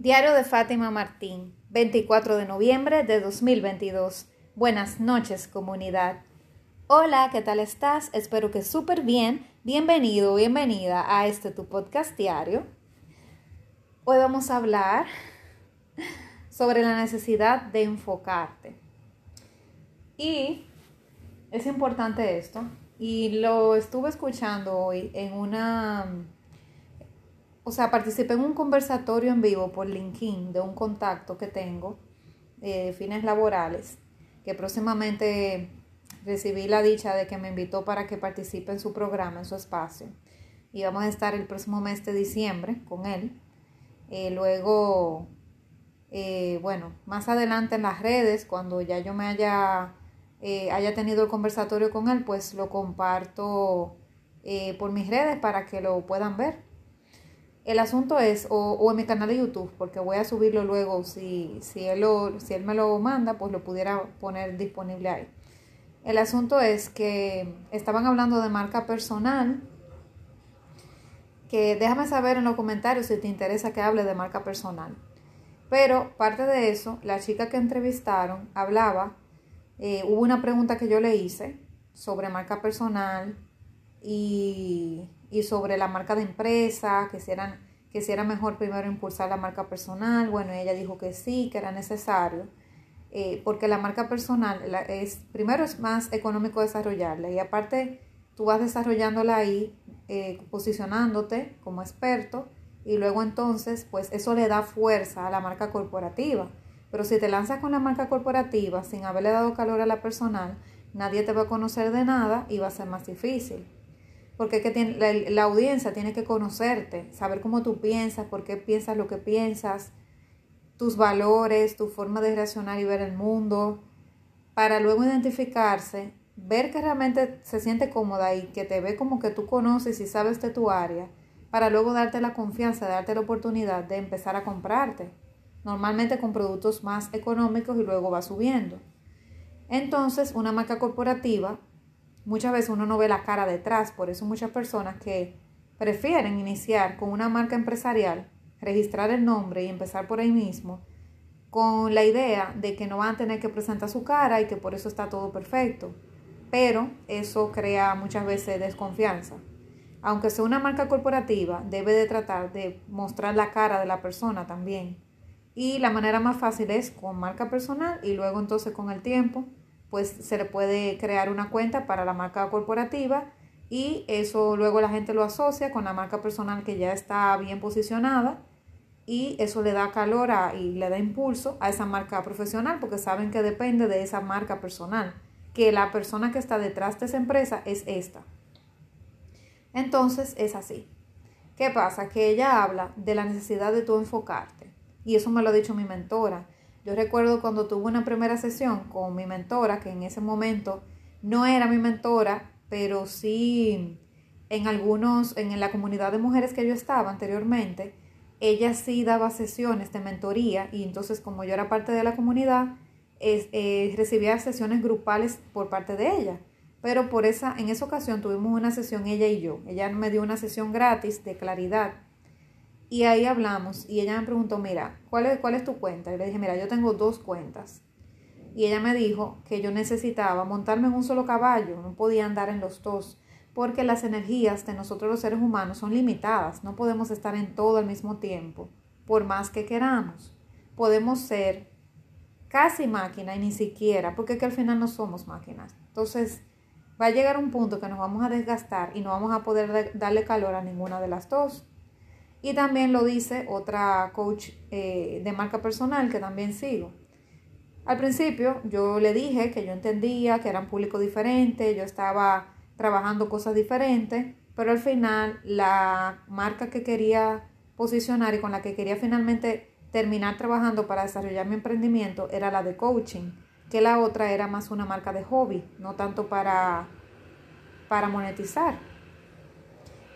Diario de Fátima Martín, 24 de noviembre de 2022. Buenas noches, comunidad. Hola, ¿qué tal estás? Espero que súper bien. Bienvenido, bienvenida a este tu podcast diario. Hoy vamos a hablar sobre la necesidad de enfocarte. Y es importante esto. Y lo estuve escuchando hoy en una o sea, participé en un conversatorio en vivo por LinkedIn de un contacto que tengo eh, de fines laborales, que próximamente recibí la dicha de que me invitó para que participe en su programa, en su espacio. Y vamos a estar el próximo mes de diciembre con él. Eh, luego, eh, bueno, más adelante en las redes, cuando ya yo me haya, haya tenido el conversatorio con él, pues lo comparto por mis redes para que lo puedan ver. El asunto es, o, en mi canal de YouTube, porque voy a subirlo luego, si, si, él si él me lo manda, pues lo pudiera poner disponible ahí. El asunto es que estaban hablando de marca personal, que déjame saber en los comentarios si te interesa que hable de marca personal. Pero parte de eso, la chica que entrevistaron hablaba, eh, hubo una pregunta que yo le hice sobre marca personal y y sobre la marca de empresa, que si, que si era mejor primero impulsar la marca personal. Bueno, ella dijo que sí, que era necesario, eh, porque la marca personal es, primero es más económico desarrollarla y aparte tú vas desarrollándola ahí, eh, posicionándote como experto y luego entonces pues eso le da fuerza a la marca corporativa. Pero si te lanzas con la marca corporativa sin haberle dado calor a la personal, nadie te va a conocer de nada y va a ser más difícil porque que tiene, la, audiencia tiene que conocerte, saber cómo tú piensas, por qué piensas lo que piensas, tus valores, tu forma de reaccionar y ver el mundo, para luego identificarse, ver que realmente se siente cómoda y que te ve como que tú conoces y sabes de tu área, para luego darte la confianza, darte la oportunidad de empezar a comprarte, normalmente con productos más económicos y luego va subiendo. Entonces, una marca corporativa muchas veces uno no ve la cara detrás, por eso muchas personas que prefieren iniciar con una marca empresarial, registrar el nombre y empezar por ahí mismo, con la idea de que no van a tener que presentar su cara y que por eso está todo perfecto. Pero eso crea muchas veces desconfianza. Aunque sea una marca corporativa, debe de tratar de mostrar la cara de la persona también. Y la manera más fácil es con marca personal y luego entonces con el tiempo pues se le puede crear una cuenta para la marca corporativa y eso luego la gente lo asocia con la marca personal que ya está bien posicionada y eso le da calor y le da impulso a esa marca profesional porque saben que depende de esa marca personal, que la persona que está detrás de esa empresa es esta. Entonces es así. ¿Qué pasa? Que ella habla de la necesidad de tú enfocarte y eso me lo ha dicho mi mentora yo recuerdo cuando tuve una primera sesión con mi mentora, que en ese momento no era mi mentora, pero sí en algunos, en la comunidad de mujeres que yo estaba anteriormente, ella sí daba sesiones de mentoría y entonces como yo era parte de la comunidad, eh, recibía sesiones grupales por parte de ella. Pero por esa, en esa ocasión tuvimos una sesión ella y yo. Ella me dio una sesión gratis de claridad y ahí hablamos y ella me preguntó, mira, ¿cuál es, ¿cuál es tu cuenta? Y le dije, mira, yo tengo dos cuentas. Y ella me dijo que yo necesitaba montarme en un solo caballo, no podía andar en los dos, porque las energías de nosotros los seres humanos son limitadas, no podemos estar en todo al mismo tiempo, por más que queramos. Podemos ser casi máquina y ni siquiera, porque es que al final no somos máquinas. Entonces, va a llegar un punto que nos vamos a desgastar y no vamos a poder darle calor a ninguna de las dos. Y también lo dice otra coach eh, de marca personal que también sigo. Al principio yo le dije que yo entendía que era un público diferente, yo estaba trabajando cosas diferentes, pero al final la marca que quería posicionar y con la que quería finalmente terminar trabajando para desarrollar mi emprendimiento era la de coaching, que la otra era más una marca de hobby, no tanto para, para monetizar.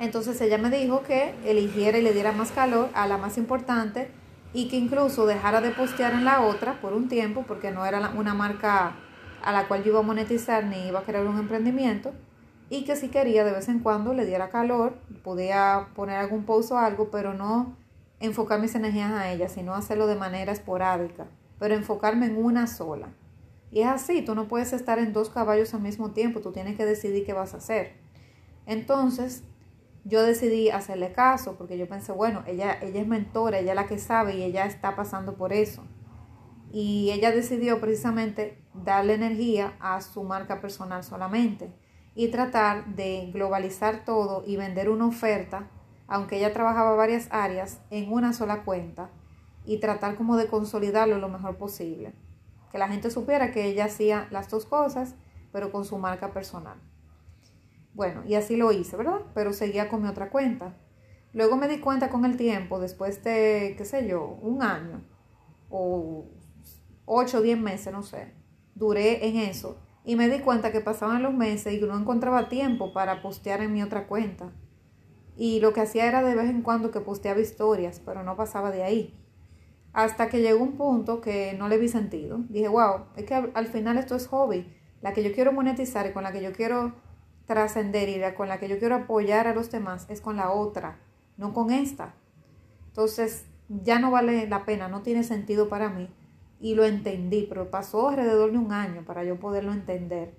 Entonces ella me dijo que eligiera y le diera más calor a la más importante y que incluso dejara de postear en la otra por un tiempo porque no era una marca a la cual yo iba a monetizar ni iba a crear un emprendimiento y que si quería de vez en cuando le diera calor, podía poner algún post o algo, pero no enfocar mis energías a ella, sino hacerlo de manera esporádica, pero enfocarme en una sola. Y es así, tú no puedes estar en dos caballos al mismo tiempo, tú tienes que decidir qué vas a hacer. Entonces, yo decidí hacerle caso porque yo pensé, bueno, ella, ella es mentora, ella es la que sabe y ella está pasando por eso. Y ella decidió precisamente darle energía a su marca personal solamente y tratar de globalizar todo y vender una oferta, aunque ella trabajaba varias áreas, en una sola cuenta y tratar como de consolidarlo lo mejor posible. Que la gente supiera que ella hacía las dos cosas, pero con su marca personal. Bueno, y así lo hice, ¿verdad? Pero seguía con mi otra cuenta. Luego me di cuenta con el tiempo, después de, qué sé yo, un año o ocho o diez meses, no sé, duré en eso. Y me di cuenta que pasaban los meses y no encontraba tiempo para postear en mi otra cuenta. Y lo que hacía era de vez en cuando que posteaba historias, pero no pasaba de ahí. Hasta que llegó un punto que no le vi sentido. Dije, wow, es que al final esto es hobby. La que yo quiero monetizar y con la que yo quiero trascender y la con la que yo quiero apoyar a los demás es con la otra, no con esta. Entonces ya no vale la pena, no tiene sentido para mí. Y lo entendí, pero pasó alrededor de un año para yo poderlo entender,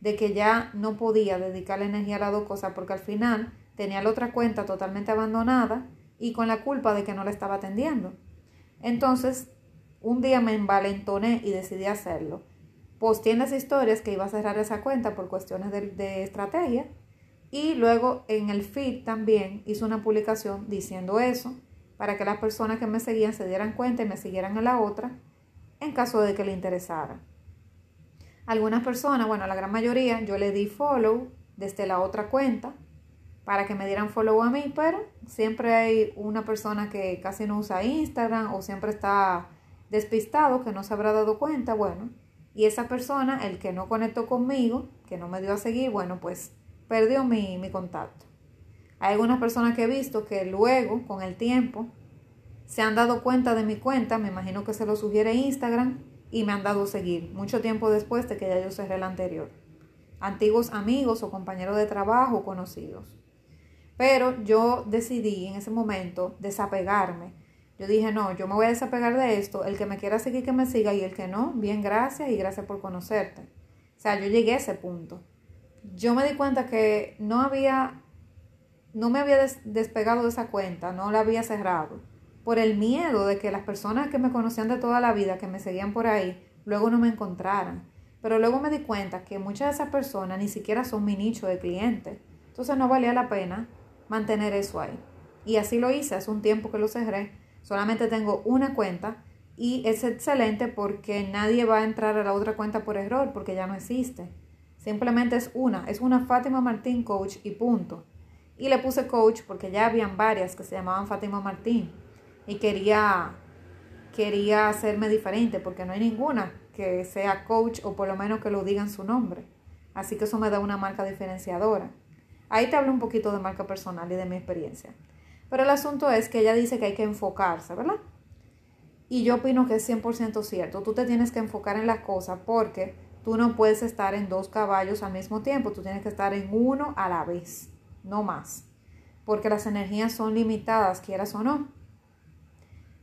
de que ya no podía dedicarle energía a las dos cosas porque al final tenía la otra cuenta totalmente abandonada y con la culpa de que no la estaba atendiendo. Entonces, un día me envalentoné y decidí hacerlo posté en las historias que iba a cerrar esa cuenta por cuestiones de, estrategia y luego en el feed también hice una publicación diciendo eso para que las personas que me seguían se dieran cuenta y me siguieran a la otra en caso de que le interesara. Algunas personas, bueno, la gran mayoría, yo le di follow desde la otra cuenta para que me dieran follow a mí, pero siempre hay una persona que casi no usa Instagram o siempre está despistado, que no se habrá dado cuenta, bueno, y esa persona, el que no conectó conmigo, que no me dio a seguir, bueno, pues perdió mi, mi contacto. Hay algunas personas que he visto que luego, con el tiempo, se han dado cuenta de mi cuenta, me imagino que se lo sugiere Instagram, y me han dado a seguir, mucho tiempo después de que ya yo cerré la anterior. Antiguos amigos o compañeros de trabajo conocidos. Pero yo decidí en ese momento desapegarme yo dije, no, yo me voy a desapegar de esto, el que me quiera seguir que me siga y el que no, bien, gracias y gracias por conocerte. O sea, yo llegué a ese punto. Yo me di cuenta que no había, no me había despegado de esa cuenta, no la había cerrado, por el miedo de que las personas que me conocían de toda la vida, que me seguían por ahí, luego no me encontraran. Pero luego me di cuenta que muchas de esas personas ni siquiera son mi nicho de clientes. Entonces no valía la pena mantener eso ahí. Y así lo hice, hace un tiempo que lo cerré Solamente tengo una cuenta y es excelente porque nadie va a entrar a la otra cuenta por error porque ya no existe. Simplemente es una, es una Fátima Martín Coach y punto. Y le puse coach porque ya habían varias que se llamaban Fátima Martín y quería quería hacerme diferente porque no hay ninguna que sea coach o por lo menos que lo digan su nombre. Así que eso me da una marca diferenciadora. Ahí te hablo un poquito de marca personal y de mi experiencia. Pero el asunto es que ella dice que hay que enfocarse, ¿verdad? Y yo opino que es 100% cierto. Tú te tienes que enfocar en las cosas porque tú no puedes estar en dos caballos al mismo tiempo. Tú tienes que estar en uno a la vez, no más. Porque las energías son limitadas, quieras o no.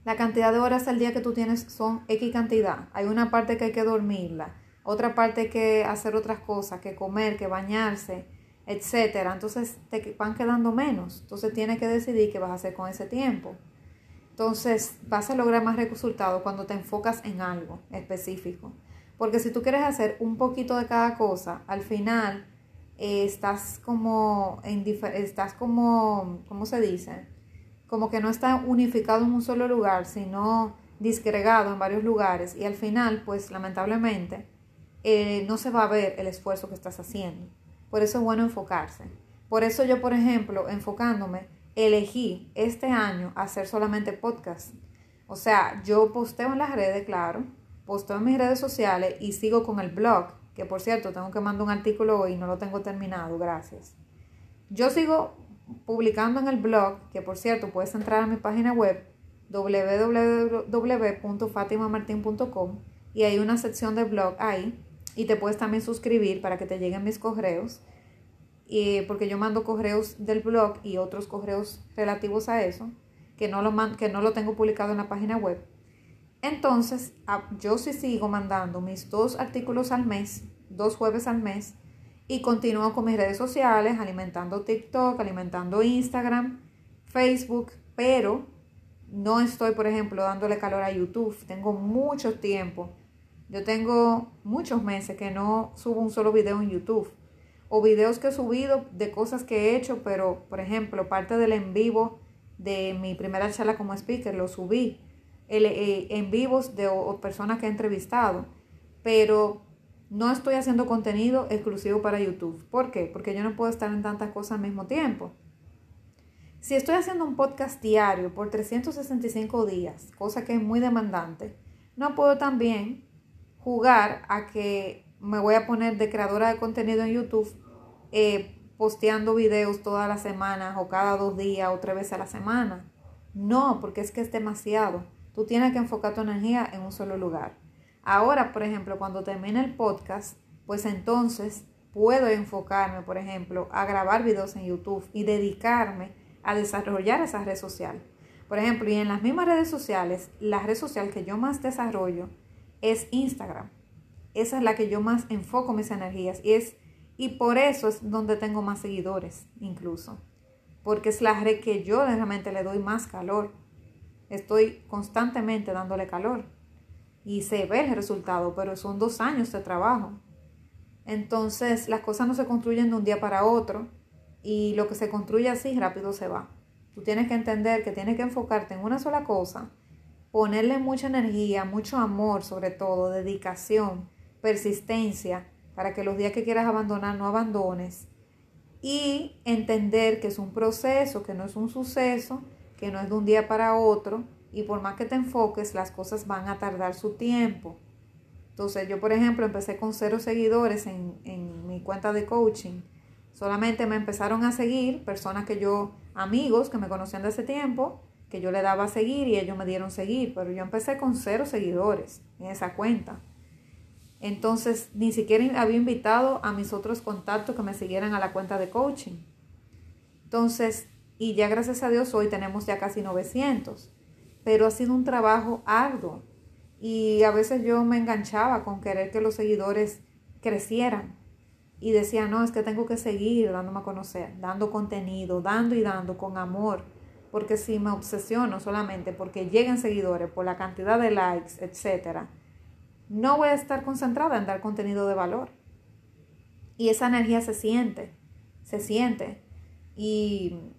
La cantidad de horas al día que tú tienes son X cantidad. Hay una parte que hay que dormirla, otra parte que hacer otras cosas, que comer, que bañarse, etcétera. Entonces te van quedando menos. Entonces tienes que decidir qué vas a hacer con ese tiempo. Entonces vas a lograr más resultados cuando te enfocas en algo específico. Porque si tú quieres hacer un poquito de cada cosa, al final eh, estás como, en estás como, ¿cómo se dice? Como que no está unificado en un solo lugar, sino disgregado en varios lugares. Y al final, pues lamentablemente, eh, no se va a ver el esfuerzo que estás haciendo. Por eso es bueno enfocarse. Por eso yo, por ejemplo, enfocándome, elegí este año hacer solamente podcast. O sea, yo posteo en las redes, claro, posteo en mis redes sociales y sigo con el blog, que por cierto, tengo que mandar un artículo hoy no lo tengo terminado, gracias. Yo sigo publicando en el blog, que por cierto, puedes entrar a mi página web www.fatimamartin.com y hay una sección de blog ahí y te puedes también suscribir para que te lleguen mis correos, y porque yo mando correos del blog y otros correos relativos a eso, que no lo, que no lo tengo publicado en la página web. Entonces, yo sí sigo mandando mis dos artículos al mes, dos jueves al mes, y continúo con mis redes sociales, alimentando TikTok, alimentando Instagram, Facebook, pero no estoy, por ejemplo, dándole calor a YouTube. Tengo mucho tiempo. Yo tengo muchos meses que no subo un solo video en YouTube. O videos que he subido de cosas que he hecho, pero, por ejemplo, parte del en vivo de mi primera charla como speaker lo subí. El, eh, en vivos de personas que he entrevistado. Pero no estoy haciendo contenido exclusivo para YouTube. ¿Por qué? Porque yo no puedo estar en tantas cosas al mismo tiempo. Si estoy haciendo un podcast diario por 365 días, cosa que es muy demandante, no puedo también jugar a que me voy a poner de creadora de contenido en YouTube eh, posteando videos todas las semanas o cada dos días o tres veces a la semana. No, porque es que es demasiado. Tú tienes que enfocar tu energía en un solo lugar. Ahora, por ejemplo, cuando termine el podcast, pues entonces puedo enfocarme, por ejemplo, a grabar videos en YouTube y dedicarme a desarrollar esa red social. Por ejemplo, y en las mismas redes sociales, la red social que yo más desarrollo es Instagram. Esa es la que yo más enfoco mis energías y es y por eso es donde tengo más seguidores incluso, porque es la red que yo realmente le doy más calor. Estoy constantemente dándole calor y se ve el resultado, pero son dos años de trabajo. Entonces las cosas no se construyen de un día para otro y lo que se construye así rápido se va. Tú tienes que entender que tienes que enfocarte en una sola cosa, ponerle mucha energía, mucho amor sobre todo, dedicación, persistencia, para que los días que quieras abandonar no abandones. Y entender que es un proceso, que no es un suceso, que no es de un día para otro, y por más que te enfoques, las cosas van a tardar su tiempo. Entonces yo, por ejemplo, empecé con cero seguidores en, en mi cuenta de coaching. Solamente me empezaron a seguir personas que yo, amigos que me conocían de ese tiempo, que yo le daba a seguir y ellos me dieron seguir, pero yo empecé con cero seguidores en esa cuenta. Entonces, ni siquiera había invitado a mis otros contactos que me siguieran a la cuenta de coaching. Entonces, y ya gracias a Dios hoy tenemos ya casi 900 pero ha sido un trabajo arduo y a veces yo me enganchaba con querer que los seguidores crecieran y decía, no, es que tengo que seguir dándome a conocer, dando contenido, dando y dando con amor, porque si me obsesiono solamente porque lleguen seguidores, por la cantidad de likes, etc., no voy a estar concentrada en dar contenido de valor. Y esa energía se siente, se siente. Y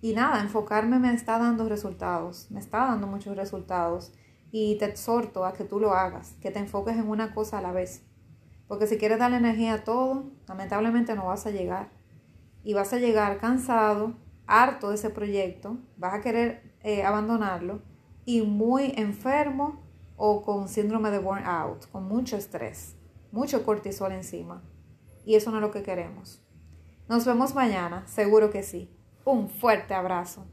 y nada, enfocarme me está dando resultados, me está dando muchos resultados. Y te exhorto a que tú lo hagas, que te enfoques en una cosa a la vez. Porque si quieres darle energía a todo, lamentablemente no vas a llegar. Y vas a llegar cansado, harto de ese proyecto, vas a querer eh, abandonarlo y muy enfermo o con síndrome de burnout, con mucho estrés, mucho cortisol encima. Y eso no es lo que queremos. Nos vemos mañana, seguro que sí. Un fuerte abrazo.